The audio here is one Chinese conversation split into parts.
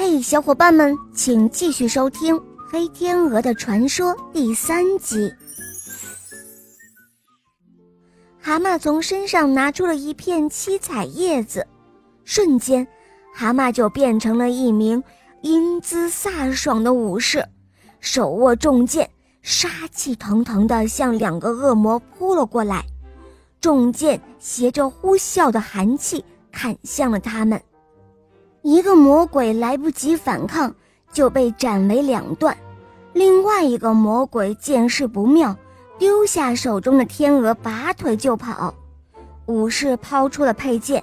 嘿，小伙伴们，请继续收听《黑天鹅的传说》第三集。蛤蟆从身上拿出了一片七彩叶子，瞬间，蛤蟆就变成了一名英姿飒爽的武士，手握重剑，杀气腾腾地向两个恶魔扑了过来。重剑携着呼啸的寒气，砍向了他们。一个魔鬼来不及反抗，就被斩为两段；另外一个魔鬼见势不妙，丢下手中的天鹅，拔腿就跑。武士抛出了佩剑，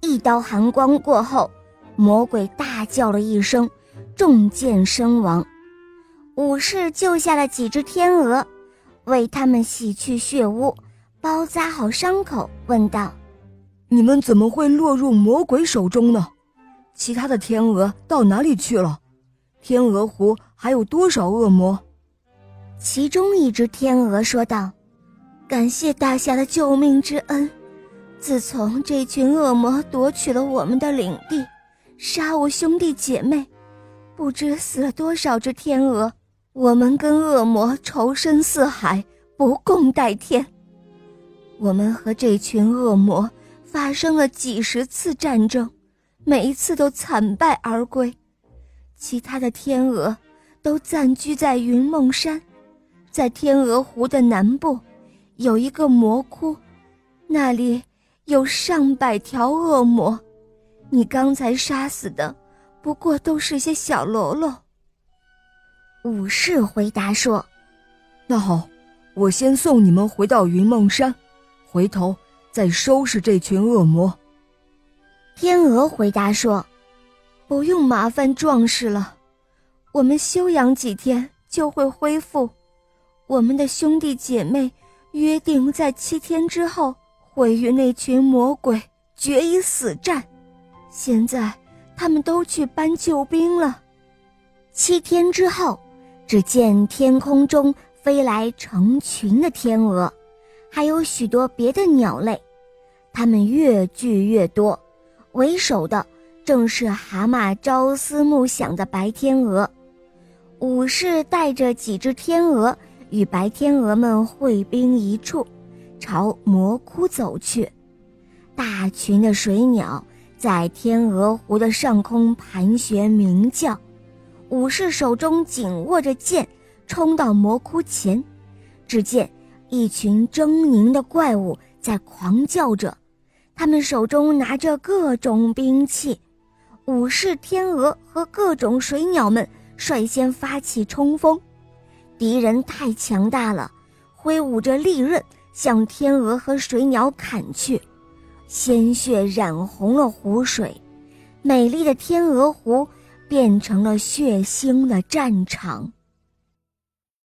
一刀寒光过后，魔鬼大叫了一声，中箭身亡。武士救下了几只天鹅，为他们洗去血污，包扎好伤口，问道：“你们怎么会落入魔鬼手中呢？”其他的天鹅到哪里去了？天鹅湖还有多少恶魔？其中一只天鹅说道：“感谢大侠的救命之恩。自从这群恶魔夺取了我们的领地，杀我兄弟姐妹，不知死了多少只天鹅。我们跟恶魔仇深似海，不共戴天。我们和这群恶魔发生了几十次战争。”每一次都惨败而归，其他的天鹅都暂居在云梦山，在天鹅湖的南部，有一个魔窟，那里有上百条恶魔。你刚才杀死的，不过都是些小喽啰。武士回答说：“那好，我先送你们回到云梦山，回头再收拾这群恶魔。”天鹅回答说：“不用麻烦壮士了，我们休养几天就会恢复。我们的兄弟姐妹约定在七天之后会与那群魔鬼决一死战。现在他们都去搬救兵了。七天之后，只见天空中飞来成群的天鹅，还有许多别的鸟类，它们越聚越多。”为首的正是蛤蟆朝思暮想的白天鹅，武士带着几只天鹅与白天鹅们会兵一处，朝魔窟走去。大群的水鸟在天鹅湖的上空盘旋鸣叫，武士手中紧握着剑，冲到魔窟前，只见一群狰狞的怪物在狂叫着。他们手中拿着各种兵器，武士、天鹅和各种水鸟们率先发起冲锋。敌人太强大了，挥舞着利刃向天鹅和水鸟砍去，鲜血染红了湖水，美丽的天鹅湖变成了血腥的战场。